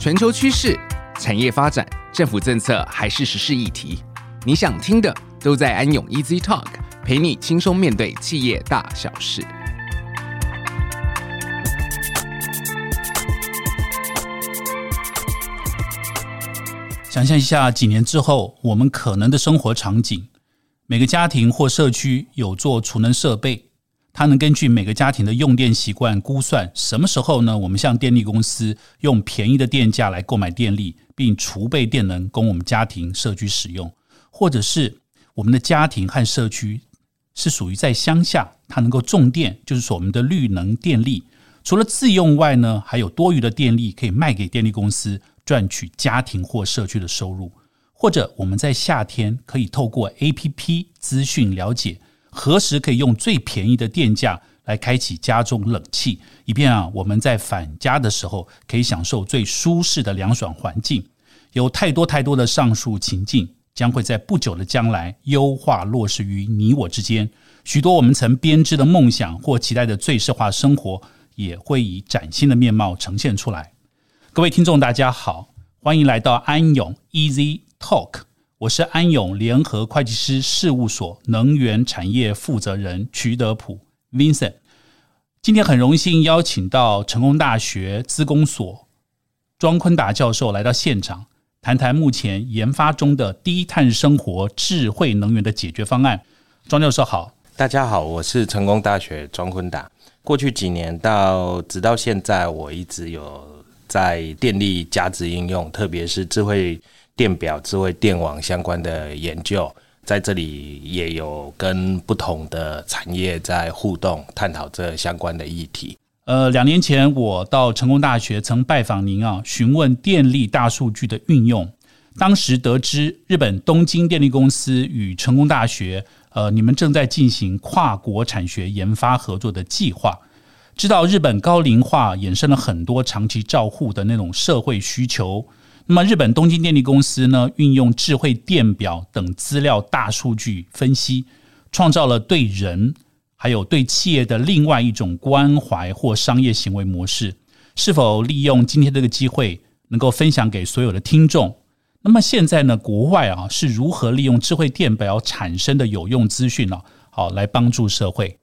全球趋势、产业发展、政府政策还是时事议题，你想听的都在安永 Easy Talk，陪你轻松面对企业大小事。想象一下，几年之后，我们可能的生活场景，每个家庭或社区有座储能设备，它能根据每个家庭的用电习惯估算什么时候呢？我们向电力公司用便宜的电价来购买电力，并储备电能供我们家庭、社区使用，或者是我们的家庭和社区是属于在乡下，它能够种电，就是说我们的绿能电力，除了自用外呢，还有多余的电力可以卖给电力公司。赚取家庭或社区的收入，或者我们在夏天可以透过 APP 资讯了解何时可以用最便宜的电价来开启家中冷气，以便啊我们在返家的时候可以享受最舒适的凉爽环境。有太多太多的上述情境将会在不久的将来优化落实于你我之间，许多我们曾编织的梦想或期待的最适化生活也会以崭新的面貌呈现出来。各位听众，大家好，欢迎来到安永 Easy Talk。我是安永联合会计师事务所能源产业负责人徐德普 Vincent。今天很荣幸邀请到成功大学资工所庄坤达教授来到现场，谈谈目前研发中的低碳生活智慧能源的解决方案。庄教授好，大家好，我是成功大学庄坤达。过去几年到直到现在，我一直有。在电力加值应用，特别是智慧电表、智慧电网相关的研究，在这里也有跟不同的产业在互动，探讨这相关的议题。呃，两年前我到成功大学曾拜访您啊，询问电力大数据的运用。当时得知日本东京电力公司与成功大学，呃，你们正在进行跨国产学研发合作的计划。知道日本高龄化衍生了很多长期照护的那种社会需求，那么日本东京电力公司呢，运用智慧电表等资料大数据分析，创造了对人还有对企业的另外一种关怀或商业行为模式。是否利用今天这个机会，能够分享给所有的听众？那么现在呢，国外啊是如何利用智慧电表产生的有用资讯呢？好，来帮助社会。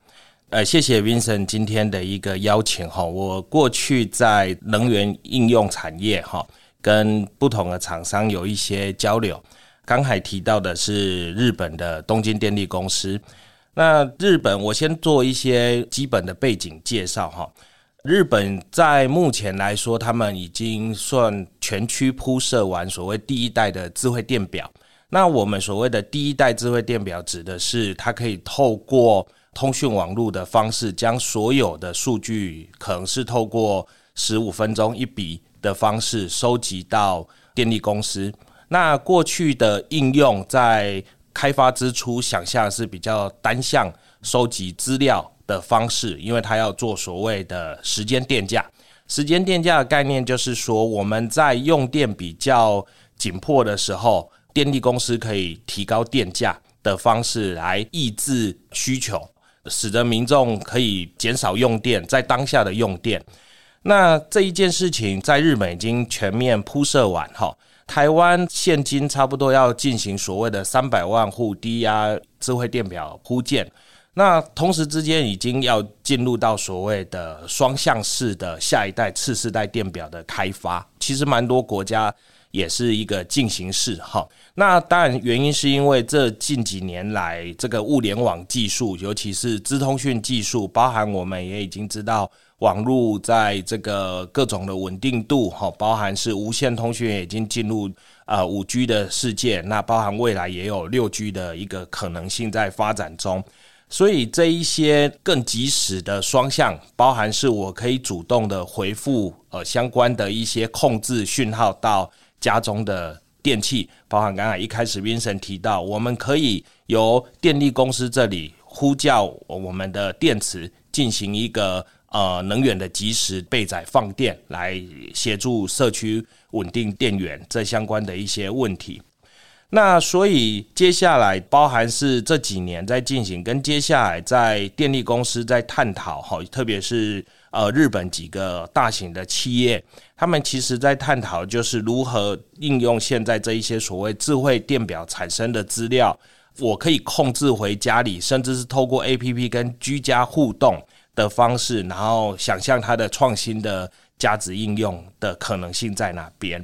呃，谢谢 Vincent 今天的一个邀请哈。我过去在能源应用产业哈，跟不同的厂商有一些交流。刚才提到的是日本的东京电力公司。那日本，我先做一些基本的背景介绍哈。日本在目前来说，他们已经算全区铺设完所谓第一代的智慧电表。那我们所谓的第一代智慧电表，指的是它可以透过通讯网络的方式，将所有的数据可能是透过十五分钟一笔的方式收集到电力公司。那过去的应用在开发之初，想象是比较单向收集资料的方式，因为它要做所谓的时间电价。时间电价的概念就是说，我们在用电比较紧迫的时候，电力公司可以提高电价的方式来抑制需求。使得民众可以减少用电，在当下的用电。那这一件事情在日本已经全面铺设完哈。台湾现今差不多要进行所谓的三百万户低压智慧电表铺建，那同时之间已经要进入到所谓的双向式的下一代次世代电表的开发。其实蛮多国家。也是一个进行式哈，那当然原因是因为这近几年来这个物联网技术，尤其是资通讯技术，包含我们也已经知道网络在这个各种的稳定度哈，包含是无线通讯已经进入啊五 G 的世界，那包含未来也有六 G 的一个可能性在发展中，所以这一些更及时的双向，包含是我可以主动的回复呃相关的一些控制讯号到。家中的电器，包含刚才一开始 Vincent 提到，我们可以由电力公司这里呼叫我们的电池，进行一个呃能源的及时备载放电，来协助社区稳定电源这相关的一些问题。那所以接下来包含是这几年在进行，跟接下来在电力公司在探讨哈，特别是呃日本几个大型的企业，他们其实在探讨就是如何应用现在这一些所谓智慧电表产生的资料，我可以控制回家里，甚至是透过 APP 跟居家互动的方式，然后想象它的创新的价值应用的可能性在哪边。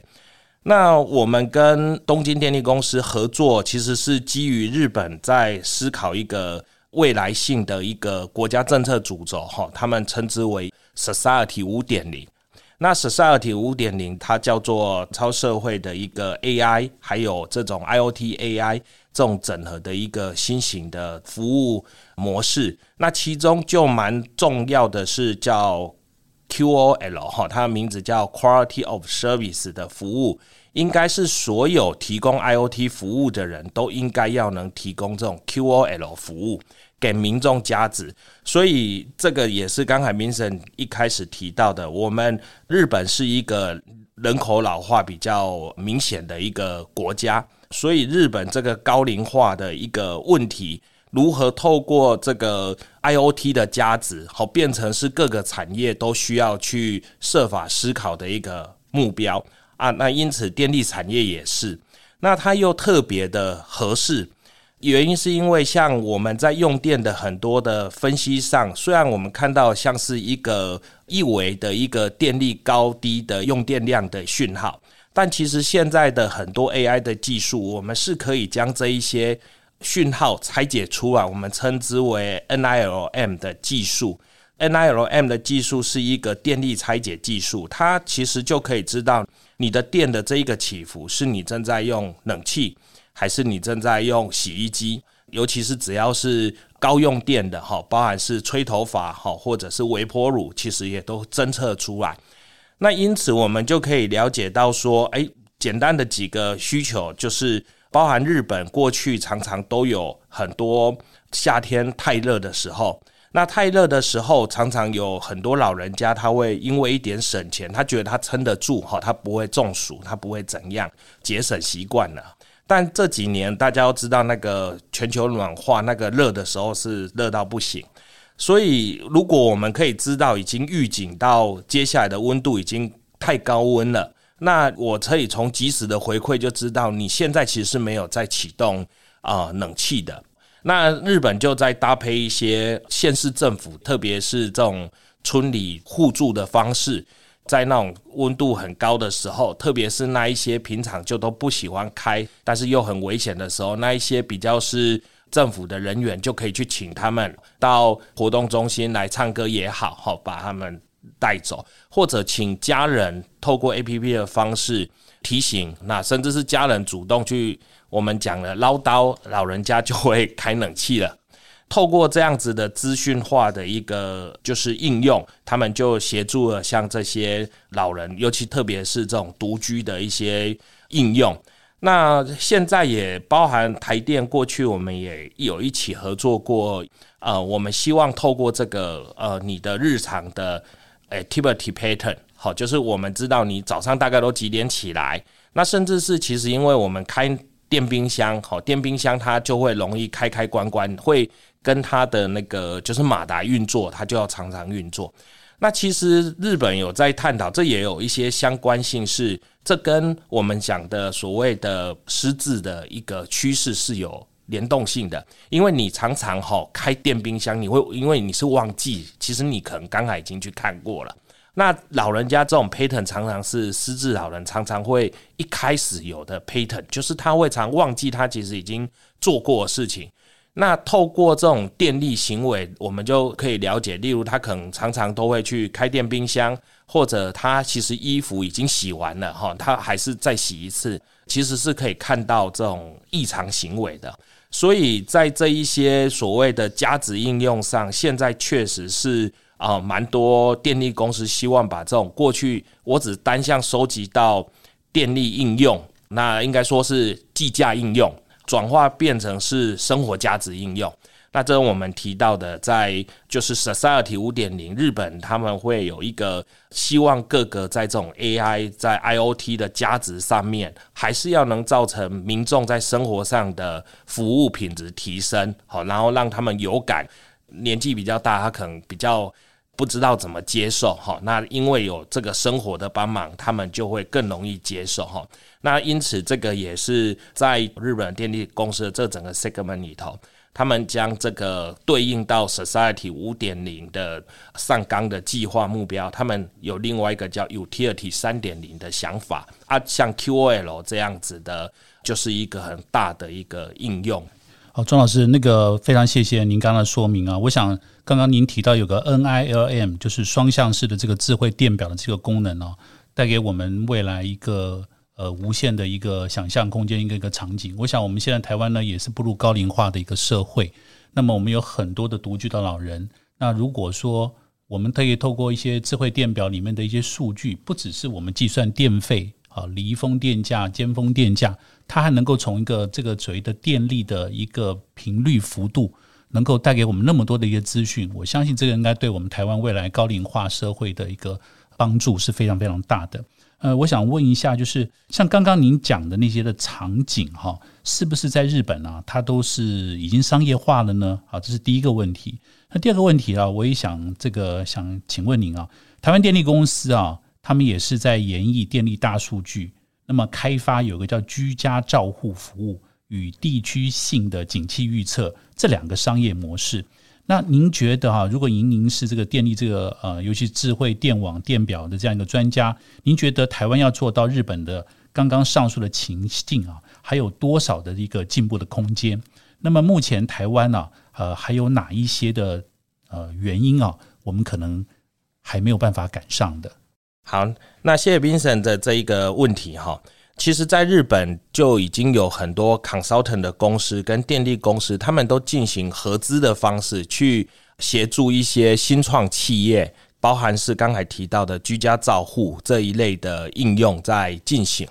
那我们跟东京电力公司合作，其实是基于日本在思考一个未来性的一个国家政策主轴，哈，他们称之为 Society 五点零。那 Society 五点零，它叫做超社会的一个 AI，还有这种 IoT AI 这种整合的一个新型的服务模式。那其中就蛮重要的是叫。QOL 哈，它的名字叫 Quality of Service 的服务，应该是所有提供 IoT 服务的人都应该要能提供这种 QOL 服务给民众加值。所以这个也是刚才民生一开始提到的，我们日本是一个人口老化比较明显的一个国家，所以日本这个高龄化的一个问题。如何透过这个 IoT 的价值，好变成是各个产业都需要去设法思考的一个目标啊？那因此电力产业也是，那它又特别的合适，原因是因为像我们在用电的很多的分析上，虽然我们看到像是一个一维的一个电力高低的用电量的讯号，但其实现在的很多 AI 的技术，我们是可以将这一些。讯号拆解出来，我们称之为 NILM 的技术。NILM 的技术是一个电力拆解技术，它其实就可以知道你的电的这一个起伏，是你正在用冷气，还是你正在用洗衣机。尤其是只要是高用电的哈，包含是吹头发哈，或者是微波炉，其实也都侦测出来。那因此，我们就可以了解到说，诶，简单的几个需求就是。包含日本过去常常都有很多夏天太热的时候，那太热的时候，常常有很多老人家他会因为一点省钱，他觉得他撑得住哈，他不会中暑，他不会怎样，节省习惯了。但这几年大家都知道，那个全球暖化，那个热的时候是热到不行，所以如果我们可以知道已经预警到接下来的温度已经太高温了。那我可以从即时的回馈就知道，你现在其实是没有在启动啊冷气的。那日本就在搭配一些县市政府，特别是这种村里互助的方式，在那种温度很高的时候，特别是那一些平常就都不喜欢开，但是又很危险的时候，那一些比较是政府的人员就可以去请他们到活动中心来唱歌也好，好把他们。带走，或者请家人透过 APP 的方式提醒，那甚至是家人主动去我们讲了唠叨，老人家就会开冷气了。透过这样子的资讯化的一个就是应用，他们就协助了像这些老人，尤其特别是这种独居的一些应用。那现在也包含台电，过去我们也有一起合作过。呃，我们希望透过这个呃，你的日常的。Activity pattern，好，就是我们知道你早上大概都几点起来，那甚至是其实因为我们开电冰箱，好，电冰箱它就会容易开开关关，会跟它的那个就是马达运作，它就要常常运作。那其实日本有在探讨，这也有一些相关性，是这跟我们讲的所谓的失智的一个趋势是有联动性的，因为你常常哈开电冰箱，你会因为你是忘记，其实你可能刚才已经去看过了。那老人家这种 pattern 常常是失智老人常常会一开始有的 pattern，就是他会常忘记他其实已经做过的事情。那透过这种电力行为，我们就可以了解，例如他可能常常都会去开电冰箱，或者他其实衣服已经洗完了哈，他还是再洗一次，其实是可以看到这种异常行为的。所以在这一些所谓的价值应用上，现在确实是啊，蛮多电力公司希望把这种过去我只单向收集到电力应用，那应该说是计价应用，转化变成是生活价值应用。那这我们提到的，在就是 Society 五点零，日本他们会有一个希望各个在这种 AI 在 IoT 的价值上面，还是要能造成民众在生活上的服务品质提升，好，然后让他们有感。年纪比较大，他可能比较不知道怎么接受，哈，那因为有这个生活的帮忙，他们就会更容易接受，哈。那因此，这个也是在日本电力公司的这整个 segment 里头。他们将这个对应到 Society 五点零的上纲的计划目标，他们有另外一个叫 Utility 三点零的想法啊，像 QOL 这样子的，就是一个很大的一个应用。好，庄老师，那个非常谢谢您刚刚说明啊。我想刚刚您提到有个 NILM，就是双向式的这个智慧电表的这个功能哦，带给我们未来一个。呃，无限的一个想象空间，一个一个场景。我想，我们现在台湾呢，也是步入高龄化的一个社会。那么，我们有很多的独居的老人。那如果说我们可以透过一些智慧电表里面的一些数据，不只是我们计算电费啊、离峰电价、尖峰电价，它还能够从一个这个所谓的电力的一个频率幅度，能够带给我们那么多的一个资讯。我相信，这个应该对我们台湾未来高龄化社会的一个帮助是非常非常大的。呃，我想问一下，就是像刚刚您讲的那些的场景哈，是不是在日本啊，它都是已经商业化了呢？好，这是第一个问题。那第二个问题啊，我也想这个想请问您啊，台湾电力公司啊，他们也是在研议电力大数据，那么开发有个叫居家照护服务与地区性的景气预测这两个商业模式。那您觉得哈，如果您您是这个电力这个呃，尤其智慧电网电表的这样一个专家，您觉得台湾要做到日本的刚刚上述的情境啊，还有多少的一个进步的空间？那么目前台湾呢，呃，还有哪一些的呃原因啊，我们可能还没有办法赶上的？好，那谢谢 Vincent 的这一个问题哈。其实，在日本就已经有很多 consultant 的公司跟电力公司，他们都进行合资的方式去协助一些新创企业，包含是刚才提到的居家照护这一类的应用在进行。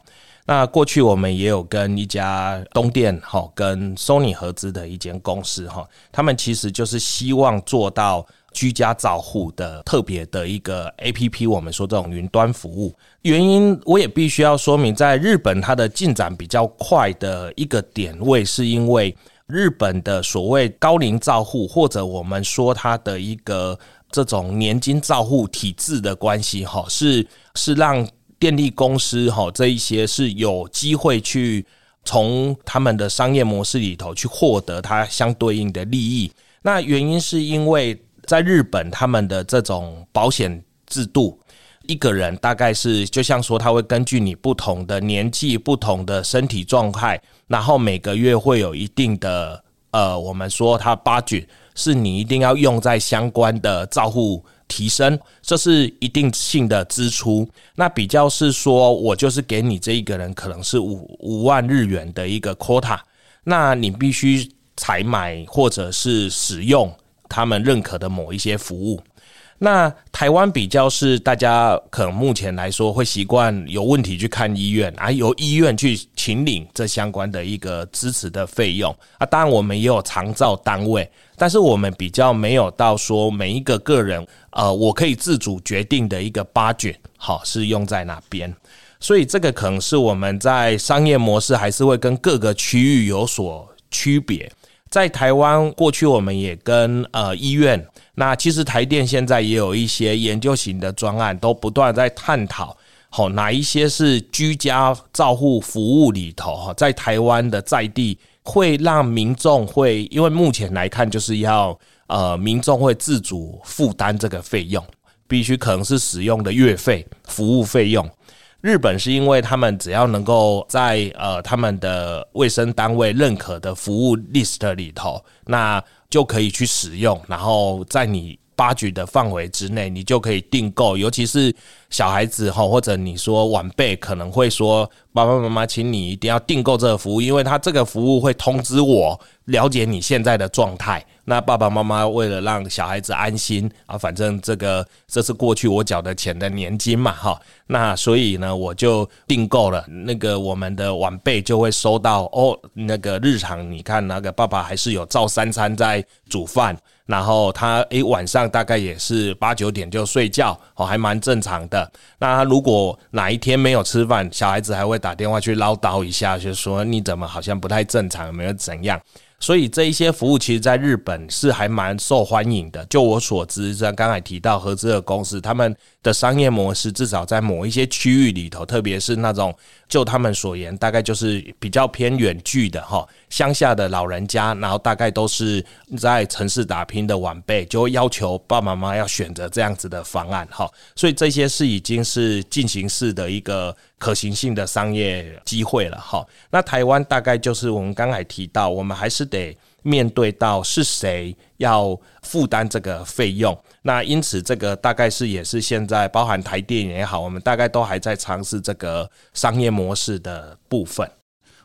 那过去我们也有跟一家东电哈跟 Sony 合资的一间公司哈，他们其实就是希望做到。居家照护的特别的一个 APP，我们说这种云端服务，原因我也必须要说明，在日本它的进展比较快的一个点位，是因为日本的所谓高龄照护，或者我们说它的一个这种年金照护体制的关系，哈，是是让电力公司哈这一些是有机会去从他们的商业模式里头去获得它相对应的利益。那原因是因为。在日本，他们的这种保险制度，一个人大概是就像说，他会根据你不同的年纪、不同的身体状态，然后每个月会有一定的呃，我们说他 budget 是你一定要用在相关的照护提升，这是一定性的支出。那比较是说，我就是给你这一个人可能是五五万日元的一个 quota，那你必须采买或者是使用。他们认可的某一些服务，那台湾比较是大家可能目前来说会习惯有问题去看医院，啊，由医院去请领这相关的一个支持的费用啊。当然我们也有长照单位，但是我们比较没有到说每一个个人，呃，我可以自主决定的一个 budget，好，是用在哪边。所以这个可能是我们在商业模式还是会跟各个区域有所区别。在台湾，过去我们也跟呃医院，那其实台电现在也有一些研究型的专案，都不断在探讨，好哪一些是居家照护服务里头哈，在台湾的在地会让民众会，因为目前来看就是要呃民众会自主负担这个费用，必须可能是使用的月费服务费用。日本是因为他们只要能够在呃他们的卫生单位认可的服务 list 里头，那就可以去使用，然后在你发起的范围之内，你就可以订购。尤其是小孩子哈，或者你说晚辈可能会说：“爸爸妈妈，请你一定要订购这个服务，因为他这个服务会通知我，了解你现在的状态。”那爸爸妈妈为了让小孩子安心啊，反正这个这是过去我缴的钱的年金嘛，哈，那所以呢，我就订购了。那个我们的晚辈就会收到哦，那个日常你看那个爸爸还是有照三餐在煮饭，然后他诶晚上大概也是八九点就睡觉，哦，还蛮正常的。那他如果哪一天没有吃饭，小孩子还会打电话去唠叨一下，就说你怎么好像不太正常，有没有怎样？所以这一些服务其实在日本是还蛮受欢迎的。就我所知，像刚才提到合资的公司，他们的商业模式至少在某一些区域里头，特别是那种就他们所言，大概就是比较偏远距的哈，乡下的老人家，然后大概都是在城市打拼的晚辈，就会要求爸爸妈妈要选择这样子的方案哈。所以这些是已经是进行式的一个。可行性的商业机会了哈，那台湾大概就是我们刚才提到，我们还是得面对到是谁要负担这个费用，那因此这个大概是也是现在包含台电也好，我们大概都还在尝试这个商业模式的部分。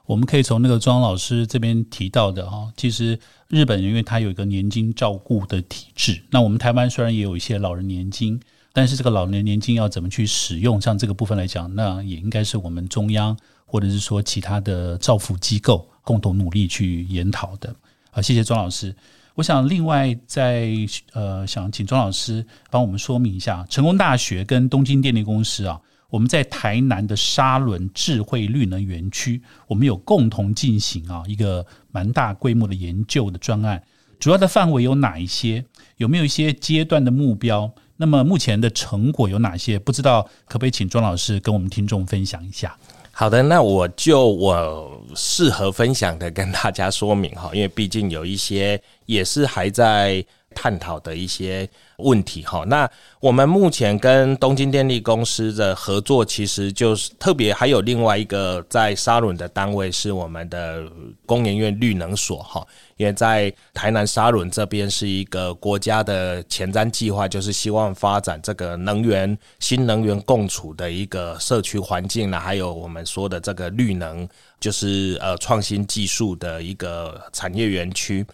我们可以从那个庄老师这边提到的哈，其实日本因为它有一个年金照顾的体制，那我们台湾虽然也有一些老人年金。但是这个老年年金要怎么去使用？像这个部分来讲，那也应该是我们中央或者是说其他的造福机构共同努力去研讨的。好，谢谢庄老师。我想另外在呃，想请庄老师帮我们说明一下，成功大学跟东京电力公司啊，我们在台南的沙仑智慧绿能园区，我们有共同进行啊一个蛮大规模的研究的专案，主要的范围有哪一些？有没有一些阶段的目标？那么目前的成果有哪些？不知道，可不可以请庄老师跟我们听众分享一下？好的，那我就我适合分享的跟大家说明哈，因为毕竟有一些也是还在探讨的一些问题哈。那我们目前跟东京电力公司的合作，其实就是特别还有另外一个在沙伦的单位是我们的工研院绿能所哈。也在台南沙伦这边是一个国家的前瞻计划，就是希望发展这个能源、新能源共处的一个社区环境呢，还有我们说的这个绿能，就是呃创新技术的一个产业园区。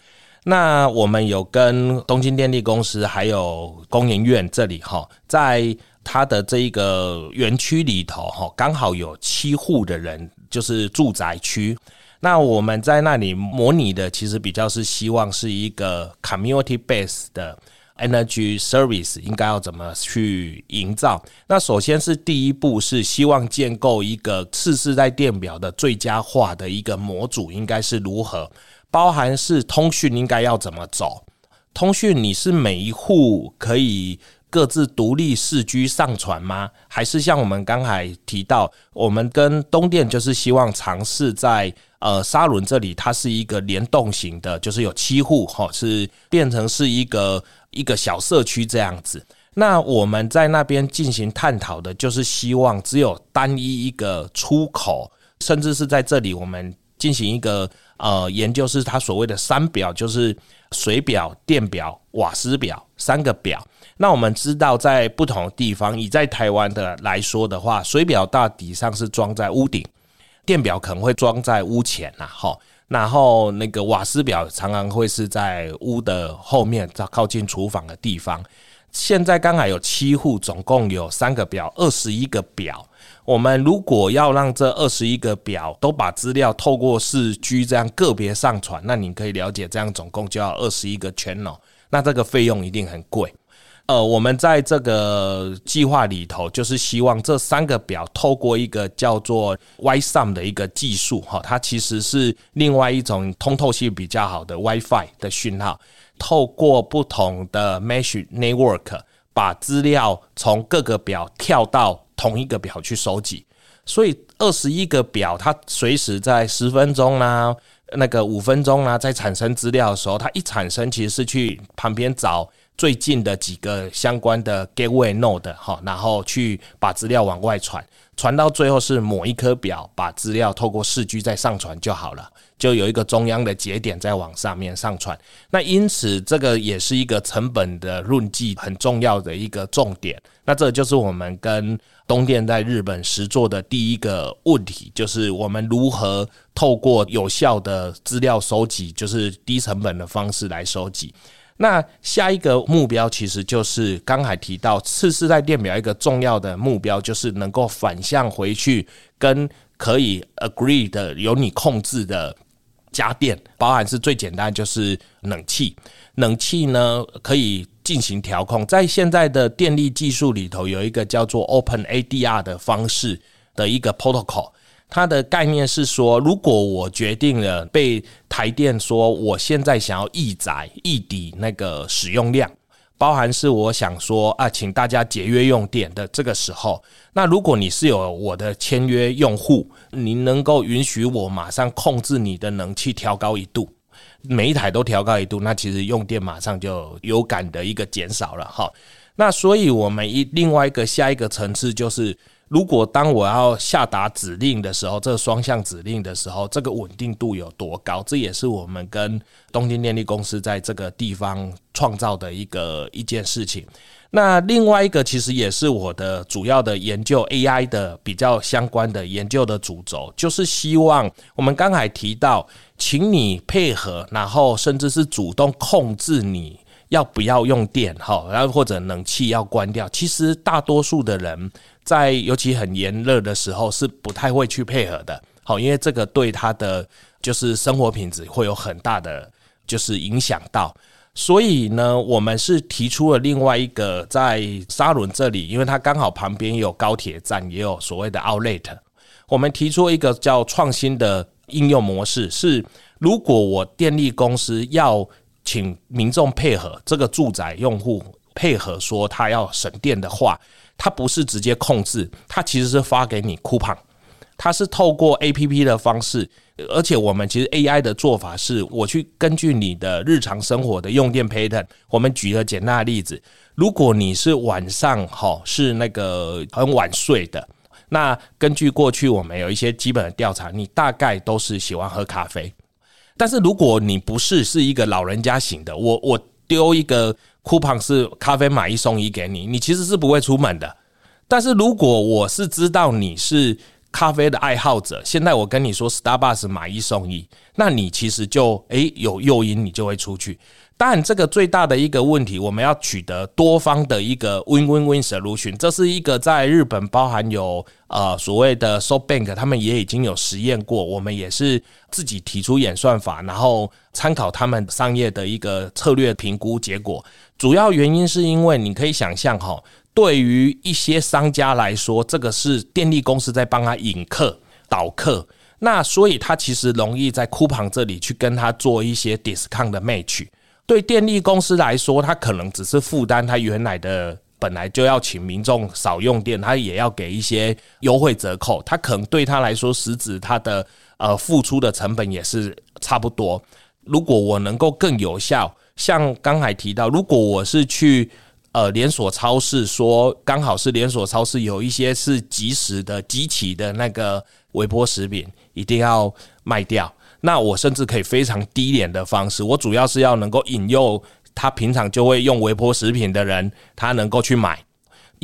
那我们有跟东京电力公司还有工研院这里哈，在它的这一个园区里头哈，刚好有七户的人，就是住宅区。那我们在那里模拟的，其实比较是希望是一个 community base 的 energy service，应该要怎么去营造？那首先是第一步是希望建构一个次世代电表的最佳化的一个模组，应该是如何？包含是通讯应该要怎么走？通讯你是每一户可以各自独立四 G 上传吗？还是像我们刚才提到，我们跟东电就是希望尝试在。呃，沙仑这里它是一个联动型的，就是有七户哈，是变成是一个一个小社区这样子。那我们在那边进行探讨的，就是希望只有单一一个出口，甚至是在这里我们进行一个呃研究，是它所谓的三表，就是水表、电表、瓦斯表三个表。那我们知道，在不同的地方，以在台湾的来说的话，水表大体上是装在屋顶。电表可能会装在屋前呐，哈，然后那个瓦斯表常常会是在屋的后面，在靠近厨房的地方。现在刚好有七户，总共有三个表，二十一个表。我们如果要让这二十一个表都把资料透过四 G 这样个别上传，那你可以了解，这样总共就要二十一个 channel，那这个费用一定很贵。呃，我们在这个计划里头，就是希望这三个表透过一个叫做 Wi-SUM 的一个技术，哈，它其实是另外一种通透性比较好的 WiFi 的讯号，透过不同的 Mesh Network 把资料从各个表跳到同一个表去收集，所以二十一个表，它随时在十分钟啦，那个五分钟啦，在产生资料的时候，它一产生其实是去旁边找。最近的几个相关的 gateway node 哈，然后去把资料往外传，传到最后是某一颗表把资料透过四 G 再上传就好了，就有一个中央的节点在往上面上传。那因此这个也是一个成本的论计很重要的一个重点。那这就是我们跟东电在日本实做的第一个问题，就是我们如何透过有效的资料收集，就是低成本的方式来收集。那下一个目标其实就是刚才提到次世代电表一个重要的目标，就是能够反向回去跟可以 agree 的由你控制的家电，包含是最简单就是冷气，冷气呢可以进行调控，在现在的电力技术里头有一个叫做 Open ADR 的方式的一个 protocol。它的概念是说，如果我决定了被台电说，我现在想要易载、易抵那个使用量，包含是我想说啊，请大家节约用电的这个时候，那如果你是有我的签约用户，您能够允许我马上控制你的冷气调高一度，每一台都调高一度，那其实用电马上就有感的一个减少了哈。那所以我们一另外一个下一个层次就是。如果当我要下达指令的时候，这个双向指令的时候，这个稳定度有多高？这也是我们跟东京电力公司在这个地方创造的一个一件事情。那另外一个其实也是我的主要的研究 AI 的比较相关的研究的主轴，就是希望我们刚才提到，请你配合，然后甚至是主动控制你要不要用电，哈，然后或者冷气要关掉。其实大多数的人。在尤其很炎热的时候，是不太会去配合的。好，因为这个对他的就是生活品质会有很大的就是影响到。所以呢，我们是提出了另外一个在沙伦这里，因为它刚好旁边有高铁站，也有所谓的 Outlet。我们提出一个叫创新的应用模式，是如果我电力公司要请民众配合这个住宅用户配合，说他要省电的话。它不是直接控制，它其实是发给你 coupon，它是透过 APP 的方式，而且我们其实 AI 的做法是，我去根据你的日常生活的用电 pattern，我们举个简单的例子，如果你是晚上哈是那个很晚睡的，那根据过去我们有一些基本的调查，你大概都是喜欢喝咖啡，但是如果你不是是一个老人家型的，我我丢一个。Coupon 是咖啡买一送一给你，你其实是不会出门的。但是如果我是知道你是咖啡的爱好者，现在我跟你说 Starbucks 买一送一，那你其实就诶有诱因，你就会出去。当然，这个最大的一个问题，我们要取得多方的一个 win-win-win solution。这是一个在日本包含有呃所谓的 SoftBank，他们也已经有实验过。我们也是自己提出演算法，然后参考他们商业的一个策略评估结果。主要原因是因为你可以想象哈，对于一些商家来说，这个是电力公司在帮他引客导客，那所以他其实容易在 coupon 这里去跟他做一些 discount 的 match。对电力公司来说，他可能只是负担他原来的本来就要请民众少用电，他也要给一些优惠折扣。他可能对他来说，实质他的呃付出的成本也是差不多。如果我能够更有效，像刚才提到，如果我是去呃连锁超市，说刚好是连锁超市有一些是即时的、即期的那个微波食品，一定要卖掉。那我甚至可以非常低廉的方式，我主要是要能够引诱他平常就会用微波食品的人，他能够去买。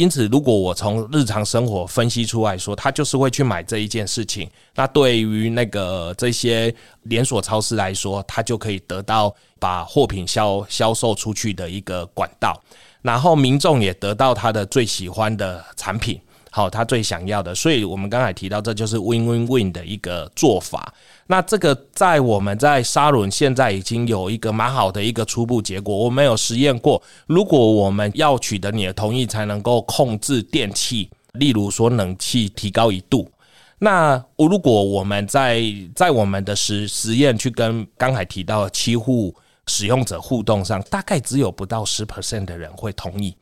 因此，如果我从日常生活分析出来说，他就是会去买这一件事情，那对于那个这些连锁超市来说，他就可以得到把货品销销售出去的一个管道，然后民众也得到他的最喜欢的产品。好，他最想要的，所以我们刚才提到，这就是 win-win-win 的一个做法。那这个在我们在沙仑现在已经有一个蛮好的一个初步结果。我们有实验过，如果我们要取得你的同意才能够控制电器，例如说冷气提高一度，那如果我们在在我们的实实验去跟刚才提到的七户使用者互动上，大概只有不到十 percent 的人会同意。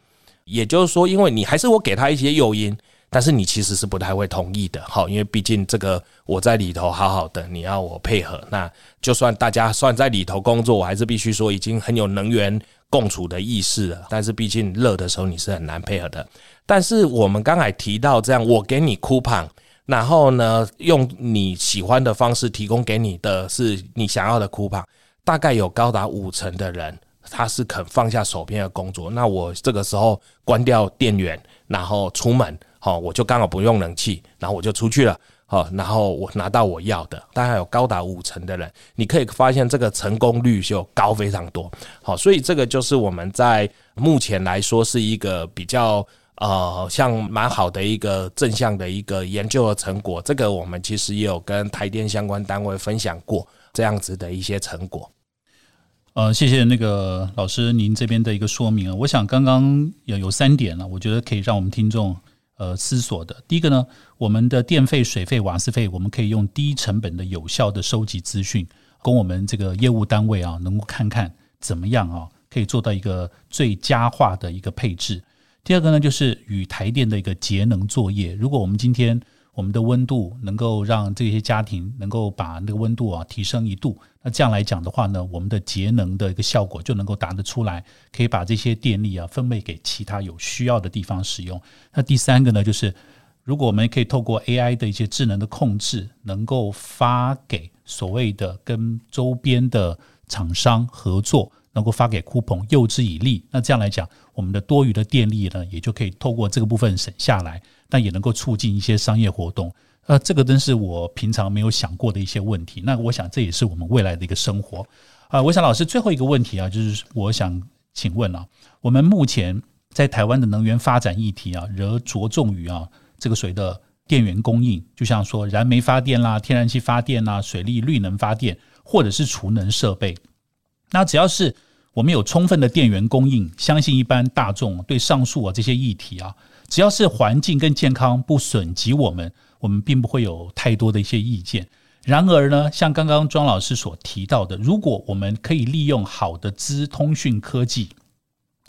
也就是说，因为你还是我给他一些诱因。但是你其实是不太会同意的，好，因为毕竟这个我在里头好好的，你要我配合，那就算大家算在里头工作，我还是必须说已经很有能源共处的意识了。但是毕竟热的时候你是很难配合的。但是我们刚才提到这样，我给你 coupon，然后呢，用你喜欢的方式提供给你的是你想要的 coupon，大概有高达五成的人他是肯放下手边的工作。那我这个时候关掉电源，然后出门。好，我就刚好不用冷气，然后我就出去了。好，然后我拿到我要的，大概有高达五成的人，你可以发现这个成功率就高非常多。好，所以这个就是我们在目前来说是一个比较呃像蛮好的一个正向的一个研究的成果。这个我们其实也有跟台电相关单位分享过这样子的一些成果。呃，谢谢那个老师您这边的一个说明啊。我想刚刚有有三点呢，我觉得可以让我们听众。呃，思索的第一个呢，我们的电费、水费、瓦斯费，我们可以用低成本的、有效的收集资讯，供我们这个业务单位啊，能够看看怎么样啊，可以做到一个最佳化的一个配置。第二个呢，就是与台电的一个节能作业。如果我们今天我们的温度能够让这些家庭能够把那个温度啊提升一度，那这样来讲的话呢，我们的节能的一个效果就能够达得出来，可以把这些电力啊分配给其他有需要的地方使用。那第三个呢，就是如果我们可以透过 AI 的一些智能的控制，能够发给所谓的跟周边的厂商合作，能够发给库鹏诱之以利，那这样来讲，我们的多余的电力呢，也就可以透过这个部分省下来。但也能够促进一些商业活动，呃，这个真是我平常没有想过的一些问题。那我想这也是我们未来的一个生活啊。我想老师最后一个问题啊，就是我想请问啊，我们目前在台湾的能源发展议题啊，仍着重于啊这个水的电源供应，就像说燃煤发电啦、天然气发电啦、水利绿能发电，或者是储能设备。那只要是我们有充分的电源供应，相信一般大众对上述啊这些议题啊。只要是环境跟健康不损及我们，我们并不会有太多的一些意见。然而呢，像刚刚庄老师所提到的，如果我们可以利用好的资通讯科技，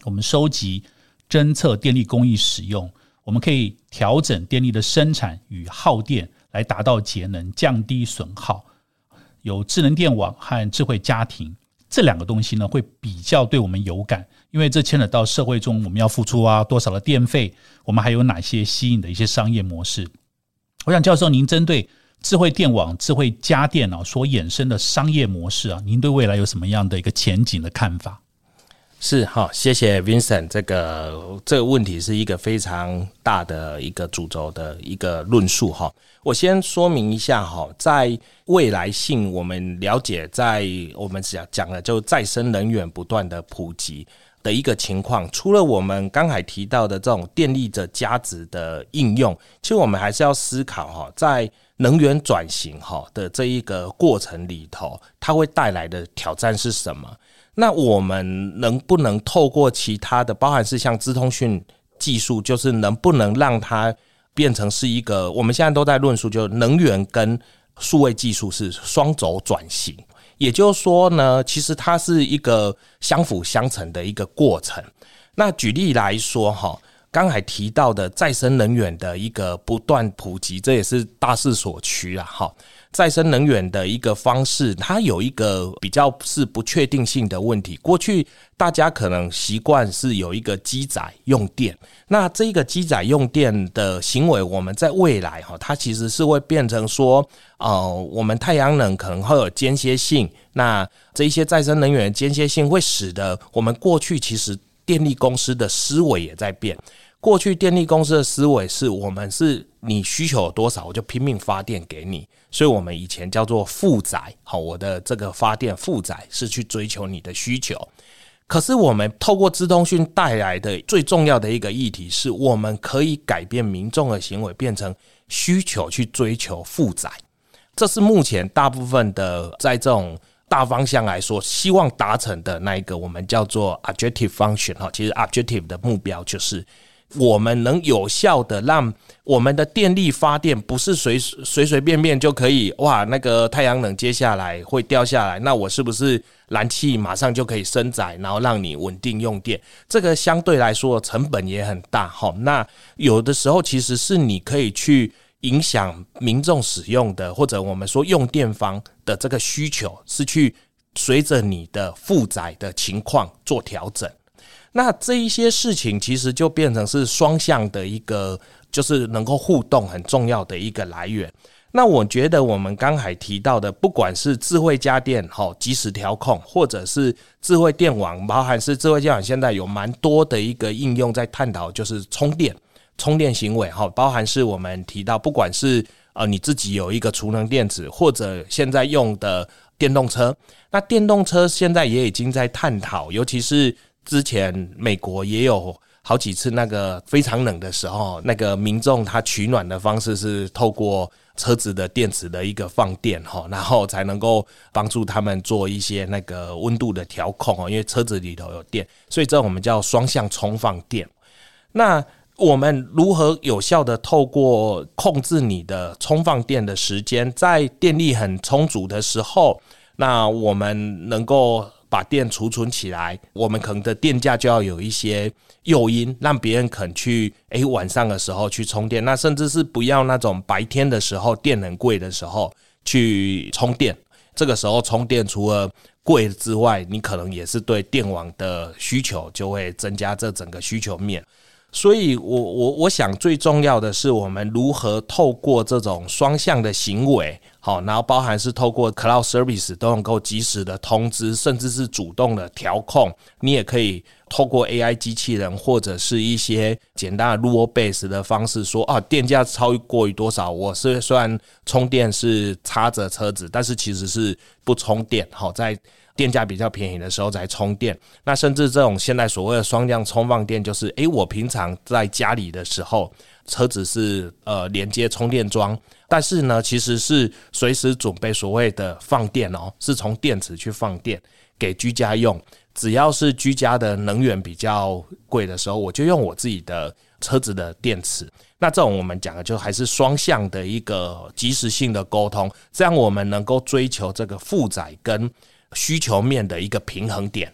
我们收集、侦测电力供应使用，我们可以调整电力的生产与耗电，来达到节能、降低损耗。有智能电网和智慧家庭这两个东西呢，会比较对我们有感。因为这牵扯到社会中我们要付出啊多少的电费，我们还有哪些吸引的一些商业模式？我想教授，您针对智慧电网、智慧家电啊所衍生的商业模式啊，您对未来有什么样的一个前景的看法？是好，谢谢 Vincent，这个这个问题是一个非常大的一个主轴的一个论述哈。我先说明一下哈，在未来性，我们了解，在我们讲讲了就再生能源不断的普及。的一个情况，除了我们刚才提到的这种电力的价值的应用，其实我们还是要思考哈，在能源转型哈的这一个过程里头，它会带来的挑战是什么？那我们能不能透过其他的，包含是像资通讯技术，就是能不能让它变成是一个？我们现在都在论述，就能源跟数位技术是双轴转型。也就是说呢，其实它是一个相辅相成的一个过程。那举例来说，哈，刚才提到的再生能源的一个不断普及，这也是大势所趋啊，哈。再生能源的一个方式，它有一个比较是不确定性的问题。过去大家可能习惯是有一个机载用电，那这个机载用电的行为，我们在未来哈，它其实是会变成说，呃，我们太阳能可能会有间歇性，那这一些再生能源间歇性会使得我们过去其实电力公司的思维也在变。过去电力公司的思维是我们是你需求有多少，我就拼命发电给你，所以我们以前叫做负载。好，我的这个发电负载是去追求你的需求。可是我们透过资通讯带来的最重要的一个议题是，我们可以改变民众的行为，变成需求去追求负载。这是目前大部分的在这种大方向来说，希望达成的那一个我们叫做 objective function。哈，其实 objective 的目标就是。我们能有效的让我们的电力发电不是随随随便便就可以哇，那个太阳能接下来会掉下来，那我是不是燃气马上就可以升载，然后让你稳定用电？这个相对来说成本也很大哈。那有的时候其实是你可以去影响民众使用的，或者我们说用电方的这个需求，是去随着你的负载的情况做调整。那这一些事情其实就变成是双向的一个，就是能够互动很重要的一个来源。那我觉得我们刚才提到的，不管是智慧家电哈，即时调控，或者是智慧电网，包含是智慧电网，现在有蛮多的一个应用在探讨，就是充电、充电行为哈，包含是我们提到，不管是呃你自己有一个储能电池，或者现在用的电动车，那电动车现在也已经在探讨，尤其是。之前美国也有好几次那个非常冷的时候，那个民众他取暖的方式是透过车子的电池的一个放电哈，然后才能够帮助他们做一些那个温度的调控哦，因为车子里头有电，所以这我们叫双向充放电。那我们如何有效的透过控制你的充放电的时间，在电力很充足的时候，那我们能够。把电储存起来，我们可能的电价就要有一些诱因，让别人肯去。诶，晚上的时候去充电，那甚至是不要那种白天的时候电很贵的时候去充电。这个时候充电除了贵之外，你可能也是对电网的需求就会增加这整个需求面。所以我，我我想最重要的是，我们如何透过这种双向的行为，好，然后包含是透过 cloud service 都能够及时的通知，甚至是主动的调控。你也可以透过 AI 机器人或者是一些简单的 rule base 的方式说，啊，电价超过于多少，我是虽然充电是插着车子，但是其实是不充电，好在。电价比较便宜的时候才充电，那甚至这种现在所谓的双向充放电，就是诶，我平常在家里的时候，车子是呃连接充电桩，但是呢，其实是随时准备所谓的放电哦，是从电池去放电给居家用。只要是居家的能源比较贵的时候，我就用我自己的车子的电池。那这种我们讲的就还是双向的一个及时性的沟通，这样我们能够追求这个负载跟。需求面的一个平衡点，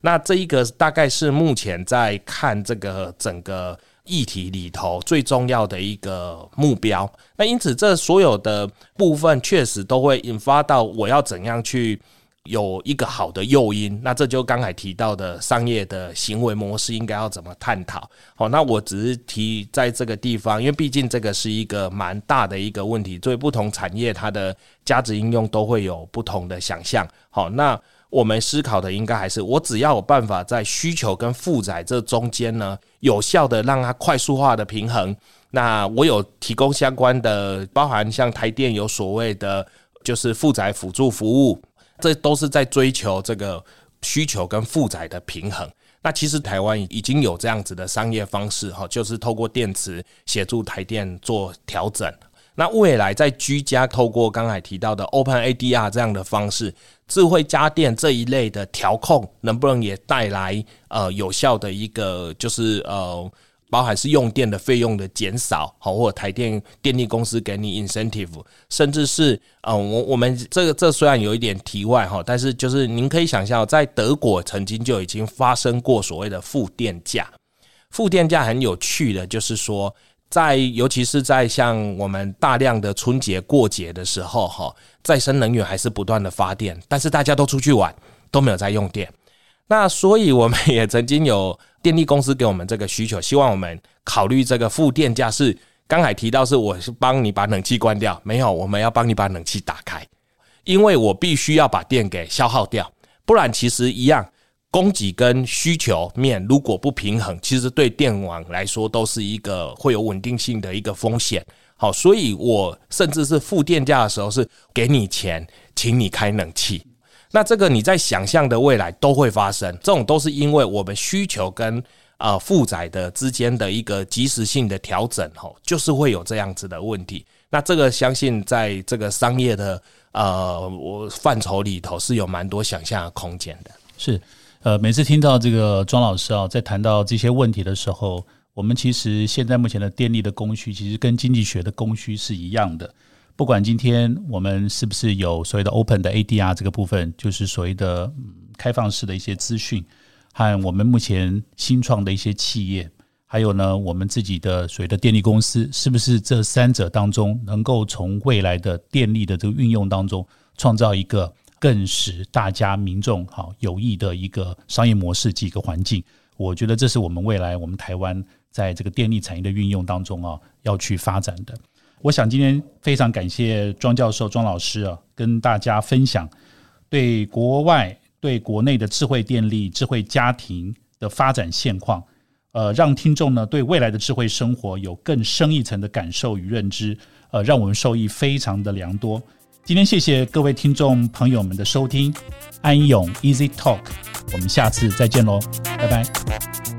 那这一个大概是目前在看这个整个议题里头最重要的一个目标。那因此，这所有的部分确实都会引发到我要怎样去。有一个好的诱因，那这就刚才提到的商业的行为模式应该要怎么探讨？好，那我只是提在这个地方，因为毕竟这个是一个蛮大的一个问题，所以不同产业它的价值应用都会有不同的想象。好，那我们思考的应该还是，我只要有办法在需求跟负载这中间呢，有效的让它快速化的平衡。那我有提供相关的，包含像台电有所谓的就是负载辅助服务。这都是在追求这个需求跟负载的平衡。那其实台湾已经有这样子的商业方式哈，就是透过电池协助台电做调整。那未来在居家透过刚才提到的 Open ADR 这样的方式，智慧家电这一类的调控，能不能也带来呃有效的一个就是呃。包含是用电的费用的减少，好，或台电电力公司给你 incentive，甚至是，嗯，我我们这个这虽然有一点题外哈，但是就是您可以想象，在德国曾经就已经发生过所谓的负电价。负电价很有趣的，就是说，在尤其是在像我们大量的春节过节的时候，哈，再生能源还是不断的发电，但是大家都出去玩，都没有在用电。那所以我们也曾经有电力公司给我们这个需求，希望我们考虑这个负电价是刚才提到是我是帮你把冷气关掉，没有，我们要帮你把冷气打开，因为我必须要把电给消耗掉，不然其实一样，供给跟需求面如果不平衡，其实对电网来说都是一个会有稳定性的一个风险。好，所以我甚至是负电价的时候是给你钱，请你开冷气。那这个你在想象的未来都会发生，这种都是因为我们需求跟呃负载的之间的一个及时性的调整，吼，就是会有这样子的问题。那这个相信在这个商业的呃我范畴里头是有蛮多想象的空间的。是，呃，每次听到这个庄老师啊，在谈到这些问题的时候，我们其实现在目前的电力的供需，其实跟经济学的供需是一样的。不管今天我们是不是有所谓的 open 的 ADR 这个部分，就是所谓的嗯开放式的一些资讯，和我们目前新创的一些企业，还有呢我们自己的所谓的电力公司，是不是这三者当中能够从未来的电力的这个运用当中，创造一个更使大家民众好有益的一个商业模式及一个环境？我觉得这是我们未来我们台湾在这个电力产业的运用当中啊要去发展的。我想今天非常感谢庄教授、庄老师啊，跟大家分享对国外、对国内的智慧电力、智慧家庭的发展现况，呃，让听众呢对未来的智慧生活有更深一层的感受与认知，呃，让我们受益非常的良多。今天谢谢各位听众朋友们的收听，安永 Easy Talk，我们下次再见喽，拜拜。